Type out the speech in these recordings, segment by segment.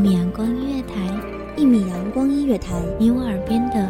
一米阳光音乐台，一米阳光音乐台，你我耳边的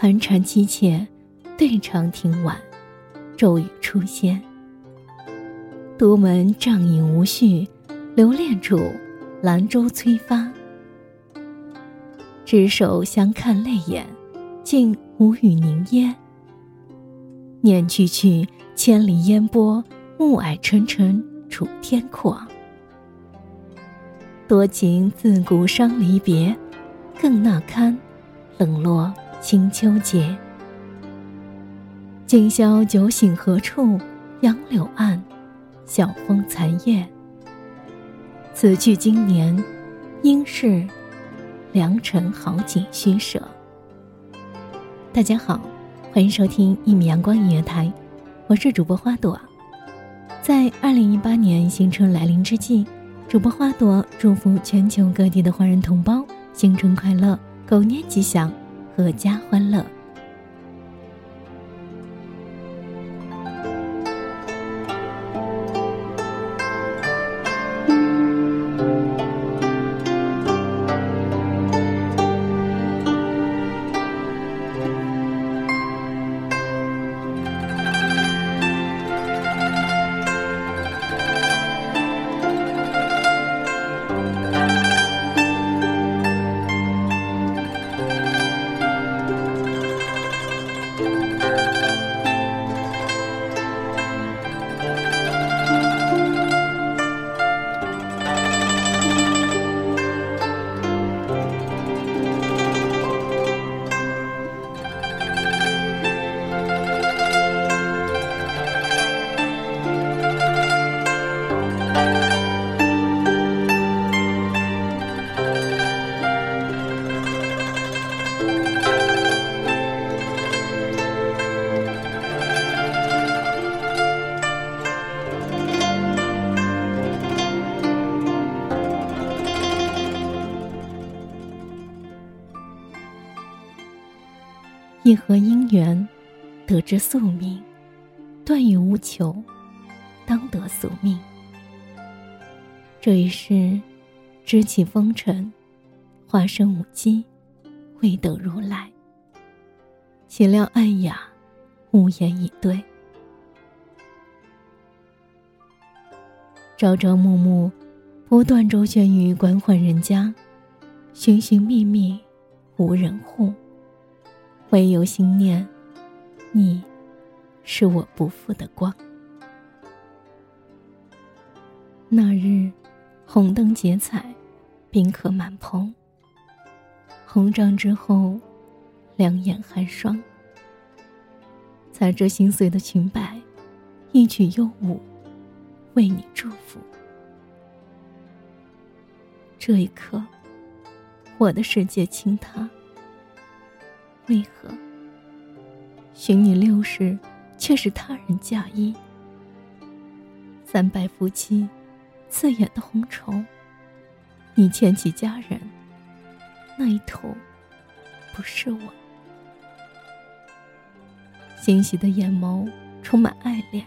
寒蝉凄切，对长亭晚，骤雨初歇。独门帐饮无绪，留恋处，兰舟催发。执手相看泪眼，竟无语凝噎。念去去，千里烟波，暮霭沉沉楚天阔。多情自古伤离别，更那堪冷落。清秋节，今宵酒醒何处？杨柳岸，晓风残月。此去经年，应是良辰好景虚设。大家好，欢迎收听一米阳光音乐台，我是主播花朵。在二零一八年新春来临之际，主播花朵祝福全球各地的华人同胞新春快乐，狗年吉祥。阖家欢乐。一合姻缘，得之宿命；断语无求，当得宿命。这一世，知起风尘，化身舞姬，未等如来。岂料暗哑，无言以对。朝朝暮暮，不断周旋于官宦人家，寻寻觅觅，无人护。唯有心念，你是我不负的光。那日，红灯结彩，宾客满棚。红帐之后，两眼寒霜。踩着心碎的裙摆，一曲幽舞，为你祝福。这一刻，我的世界倾塌。为何？寻你六世，却是他人嫁衣。三百夫妻，刺眼的红绸。你牵起佳人，那一头，不是我。欣喜的眼眸充满爱恋，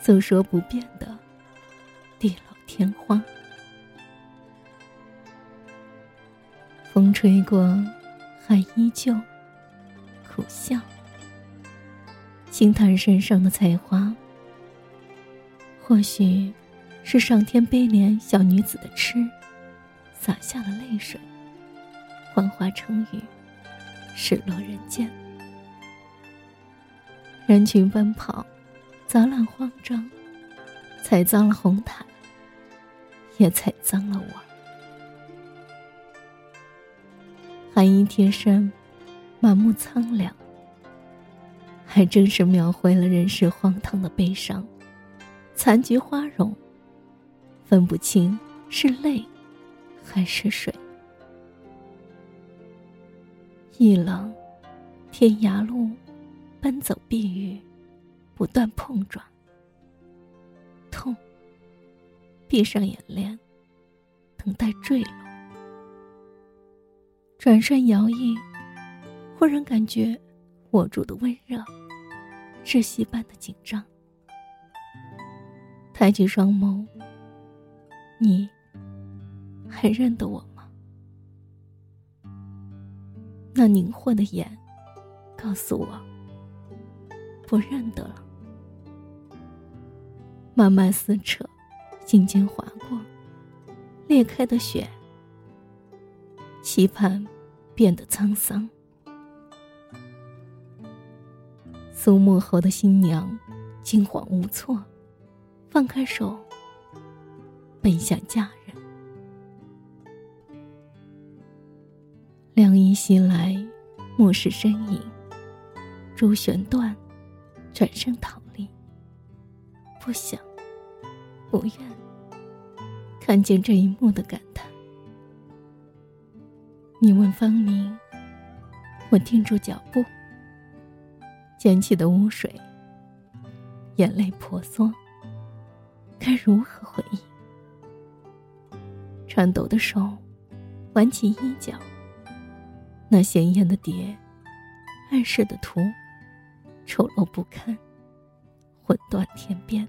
诉说不变的地老天荒。风吹过，还依旧苦笑。轻叹身上的菜花，或许是上天悲怜小女子的痴，洒下了泪水，幻化成雨，失落人间。人群奔跑，杂乱慌张，踩脏了红毯，也踩脏了我。寒衣贴身，满目苍凉。还真是描绘了人世荒唐的悲伤，残菊花容，分不清是泪，还是水。一冷，天涯路，奔走避雨，不断碰撞。痛。闭上眼帘，等待坠落。转身摇曳，忽然感觉握住的温热。窒息般的紧张，抬起双眸，你还认得我吗？那凝惑的眼告诉我，不认得了。慢慢撕扯，轻轻划过，裂开的雪，期盼变得沧桑。苏幕后的新娘惊慌无措，放开手，奔向家人。凉意袭来，目视身影，朱弦断，转身逃离。不想，不愿看见这一幕的感叹。你问方明，我停住脚步。溅起的污水，眼泪婆娑。该如何回应？颤抖的手挽起衣角，那鲜艳的蝶，暗示的图，丑陋不堪，魂断天边。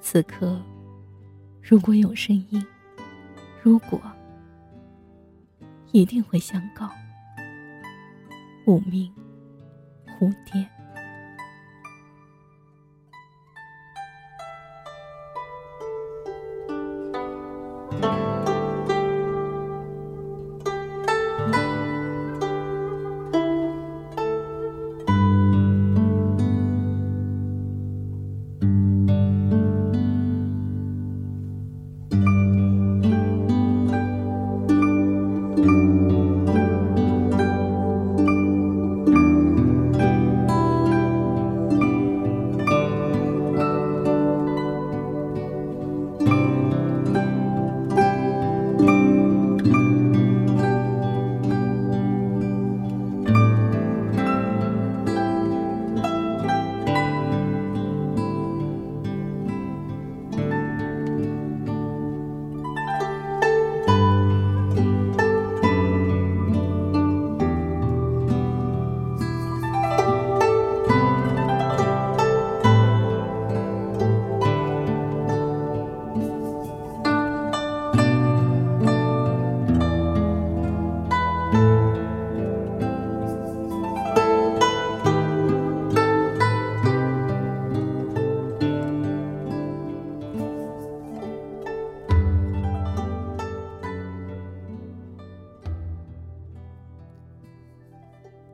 此刻，如果有声音，如果，一定会相告。无名蝴蝶。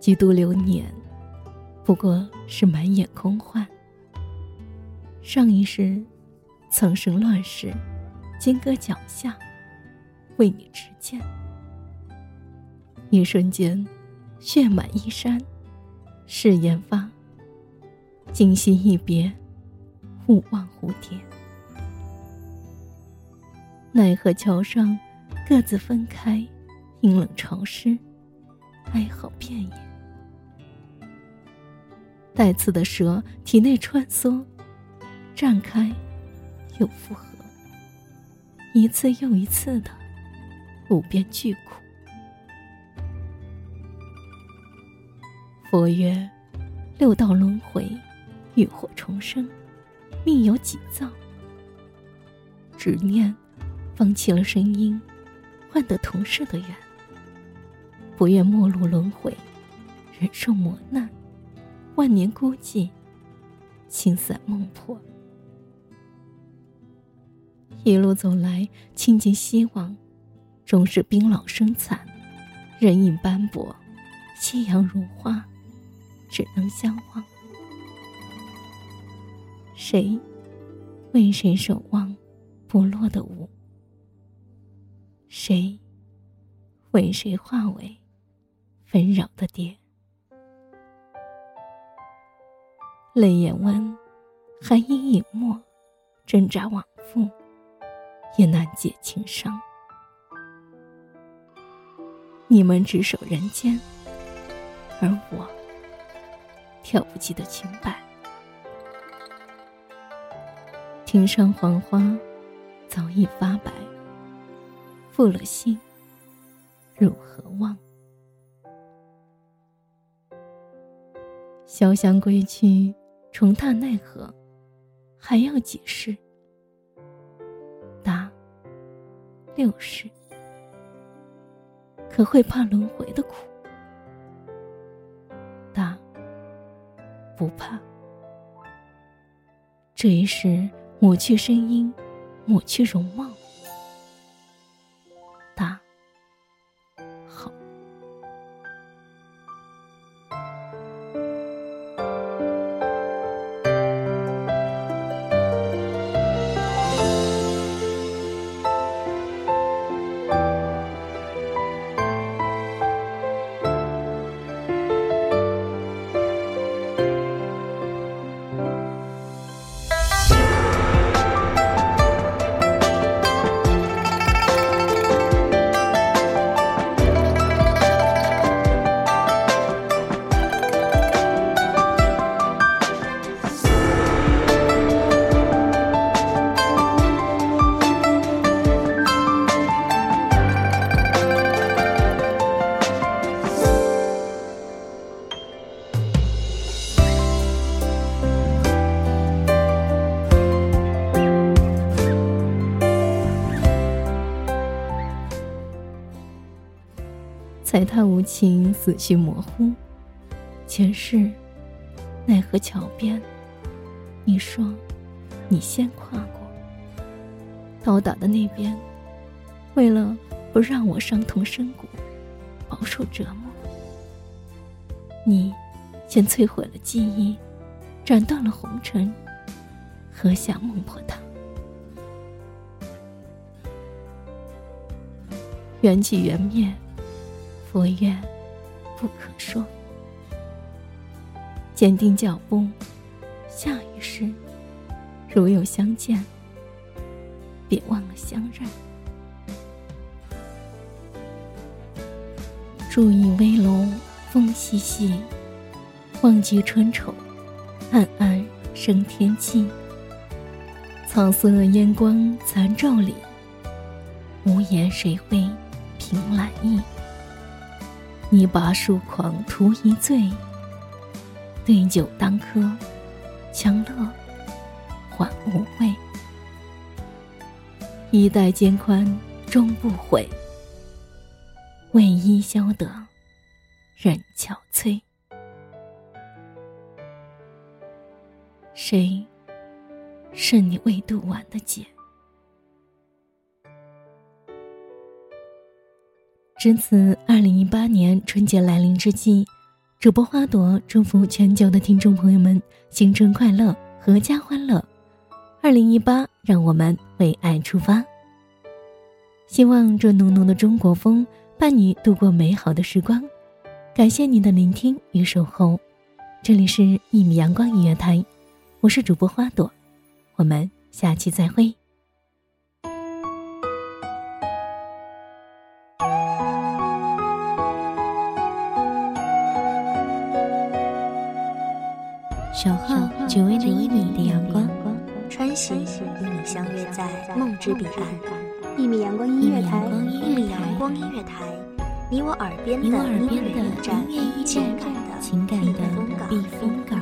几度流年，不过是满眼空幻。上一世曾生乱世，金戈脚下，为你执剑。一瞬间，血满衣衫，誓言发。今夕一别，勿忘蝴蝶。奈何桥上，各自分开，阴冷潮湿，哀嚎遍野。带刺的蛇体内穿梭，绽开，又复合，一次又一次的无边巨苦。佛曰：六道轮回。浴火重生，命由己造。执念，放弃了声音，换得同事的缘。不愿末路轮回，忍受磨难，万年孤寂，青散梦破。一路走来，倾尽希望，终是冰老生残，人影斑驳，夕阳如花，只能相望。谁为谁守望不落的舞？谁为谁化为纷扰的蝶？泪眼温，寒衣隐没，挣扎往复，也难解情伤。你们只守人间，而我跳不起的裙摆。庭上黄花早已发白，负了心，如何忘？潇湘归去，重踏奈何？还要几世？答：六世。可会怕轮回的苦？答：不怕。这一世。抹去声音，抹去容貌。踩踏无情，死绪模糊。前世，奈何桥边？你说，你先跨过。刀打的那边，为了不让我伤痛深谷，饱受折磨，你先摧毁了记忆，斩断了红尘，喝下孟婆汤。缘起缘灭。佛曰不可说，坚定脚步，下一世如有相见，别忘了相认。注意微楼风细细，忘极春愁，暗暗生天际。草色烟光残照里，无言谁会凭栏意？你把疏狂图一醉，对酒当歌，强乐还无味。衣带渐宽终不悔，为伊消得人憔悴。谁是你未渡完的劫？值此二零一八年春节来临之际，主播花朵祝福全球的听众朋友们新春快乐，阖家欢乐，二零一八，让我们为爱出发。希望这浓浓的中国风伴你度过美好的时光。感谢您的聆听与守候，这里是一米阳光音乐台，我是主播花朵，我们下期再会。守候只为那一米的阳光，穿行与你相约在梦之彼岸。一米阳光音乐台，一米阳光音乐台，你我耳边的音乐驿站，情感的避风港。